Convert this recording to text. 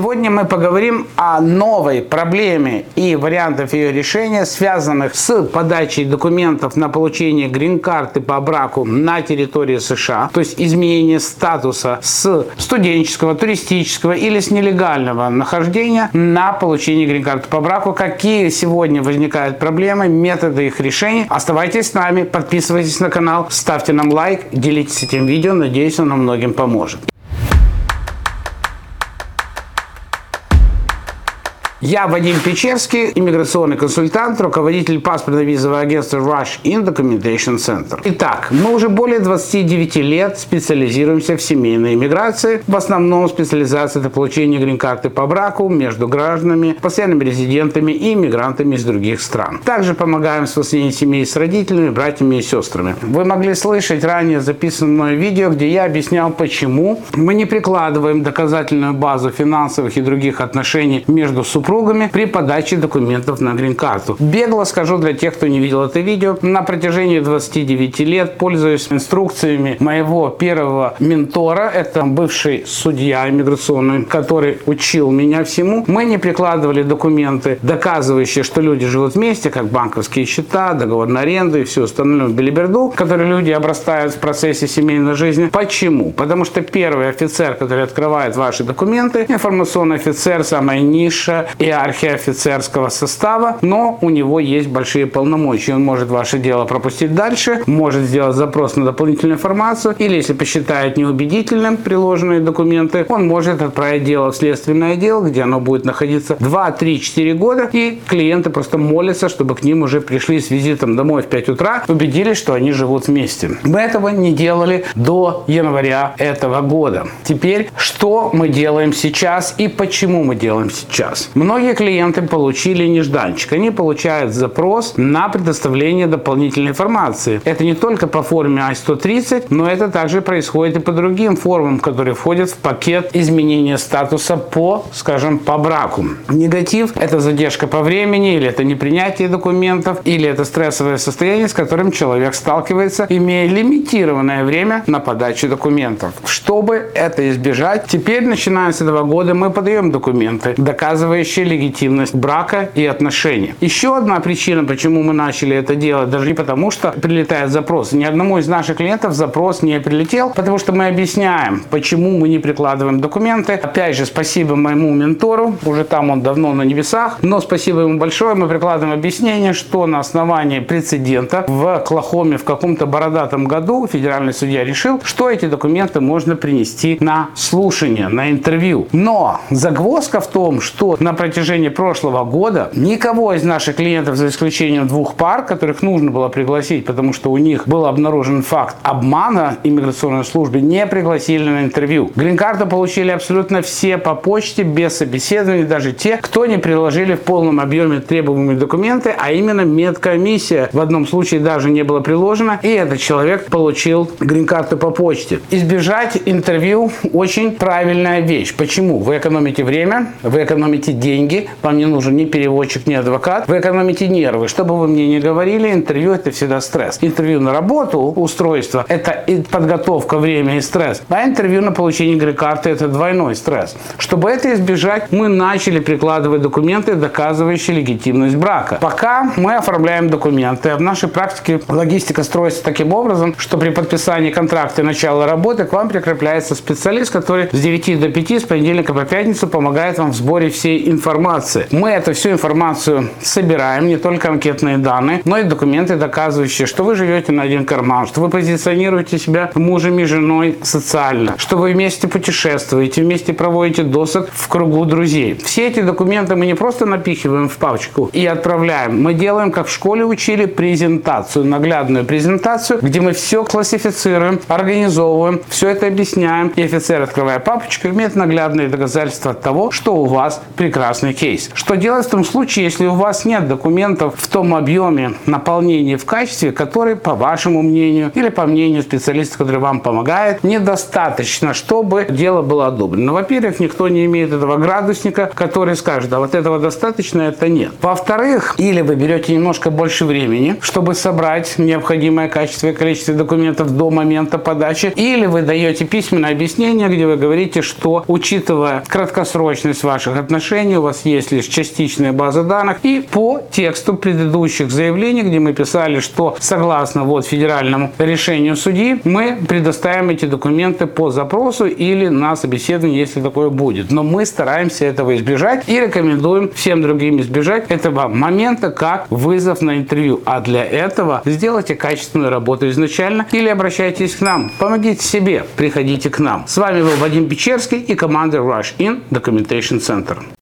Сегодня мы поговорим о новой проблеме и вариантах ее решения, связанных с подачей документов на получение грин-карты по браку на территории США, то есть изменение статуса с студенческого, туристического или с нелегального нахождения на получение грин-карты по браку. Какие сегодня возникают проблемы, методы их решения. Оставайтесь с нами, подписывайтесь на канал, ставьте нам лайк, делитесь этим видео. Надеюсь, оно многим поможет. Я Вадим Печерский, иммиграционный консультант, руководитель паспортно-визового агентства Rush in Documentation Center. Итак, мы уже более 29 лет специализируемся в семейной иммиграции. В основном специализация это получение грин-карты по браку между гражданами, постоянными резидентами и иммигрантами из других стран. Также помогаем в спасении семей с родителями, братьями и сестрами. Вы могли слышать ранее записанное видео, где я объяснял, почему мы не прикладываем доказательную базу финансовых и других отношений между супругами супругами при подаче документов на грин-карту. Бегло скажу для тех, кто не видел это видео, на протяжении 29 лет пользуюсь инструкциями моего первого ментора, это бывший судья иммиграционный, который учил меня всему. Мы не прикладывали документы, доказывающие, что люди живут вместе, как банковские счета, договор на аренду и всю остальную белиберду, которые люди обрастают в процессе семейной жизни. Почему? Потому что первый офицер, который открывает ваши документы, информационный офицер, самая ниша, иерархия офицерского состава, но у него есть большие полномочия. Он может ваше дело пропустить дальше, может сделать запрос на дополнительную информацию, или если посчитает неубедительным приложенные документы, он может отправить дело в следственное дело, где оно будет находиться 2, 3, 4 года, и клиенты просто молятся, чтобы к ним уже пришли с визитом домой в 5 утра, убедились, что они живут вместе. Мы этого не делали до января этого года. Теперь, что мы делаем сейчас и почему мы делаем сейчас? Многие клиенты получили нежданчик. Они получают запрос на предоставление дополнительной информации. Это не только по форме I-130, но это также происходит и по другим формам, которые входят в пакет изменения статуса по, скажем, по браку. Негатив – это задержка по времени, или это непринятие документов, или это стрессовое состояние, с которым человек сталкивается, имея лимитированное время на подачу документов. Чтобы это избежать, теперь, начиная с этого года, мы подаем документы, доказывающие вообще легитимность брака и отношений. Еще одна причина, почему мы начали это делать, даже не потому, что прилетает запрос. Ни одному из наших клиентов запрос не прилетел, потому что мы объясняем, почему мы не прикладываем документы. Опять же, спасибо моему ментору, уже там он давно на небесах, но спасибо ему большое, мы прикладываем объяснение, что на основании прецедента в Клахоме в каком-то бородатом году федеральный судья решил, что эти документы можно принести на слушание, на интервью. Но загвоздка в том, что на протяжении прошлого года никого из наших клиентов, за исключением двух пар, которых нужно было пригласить, потому что у них был обнаружен факт обмана иммиграционной службы, не пригласили на интервью. Грин-карту получили абсолютно все по почте, без собеседований, даже те, кто не приложили в полном объеме требуемые документы, а именно медкомиссия в одном случае даже не была приложена, и этот человек получил грин-карту по почте. Избежать интервью очень правильная вещь. Почему? Вы экономите время, вы экономите деньги, деньги, вам не нужен ни переводчик, ни адвокат, вы экономите нервы. Что бы вы мне ни говорили, интервью это всегда стресс. Интервью на работу, устройство, это и подготовка, время и стресс. А интервью на получение грин-карты это двойной стресс. Чтобы это избежать, мы начали прикладывать документы, доказывающие легитимность брака. Пока мы оформляем документы, а в нашей практике логистика строится таким образом, что при подписании контракта и начала работы к вам прикрепляется специалист, который с 9 до 5 с понедельника по пятницу помогает вам в сборе всей информации информации. Мы эту всю информацию собираем, не только анкетные данные, но и документы, доказывающие, что вы живете на один карман, что вы позиционируете себя мужем и женой социально, что вы вместе путешествуете, вместе проводите досок в кругу друзей. Все эти документы мы не просто напихиваем в папочку и отправляем. Мы делаем, как в школе учили, презентацию, наглядную презентацию, где мы все классифицируем, организовываем, все это объясняем. И офицер, открывая папочку, имеет наглядные доказательства того, что у вас прекрасно прекрасный кейс. Что делать в том случае, если у вас нет документов в том объеме наполнения в качестве, который, по вашему мнению или по мнению специалиста, который вам помогает, недостаточно, чтобы дело было одобрено. Во-первых, никто не имеет этого градусника, который скажет, а вот этого достаточно, это нет. Во-вторых, или вы берете немножко больше времени, чтобы собрать необходимое качество и количество документов до момента подачи, или вы даете письменное объяснение, где вы говорите, что учитывая краткосрочность ваших отношений, у вас есть лишь частичная база данных, и по тексту предыдущих заявлений, где мы писали, что согласно вот федеральному решению судьи, мы предоставим эти документы по запросу или на собеседование, если такое будет. Но мы стараемся этого избежать и рекомендуем всем другим избежать этого момента как вызов на интервью. А для этого сделайте качественную работу изначально или обращайтесь к нам. Помогите себе, приходите к нам. С вами был Вадим Печерский и команда Rush In Documentation Center.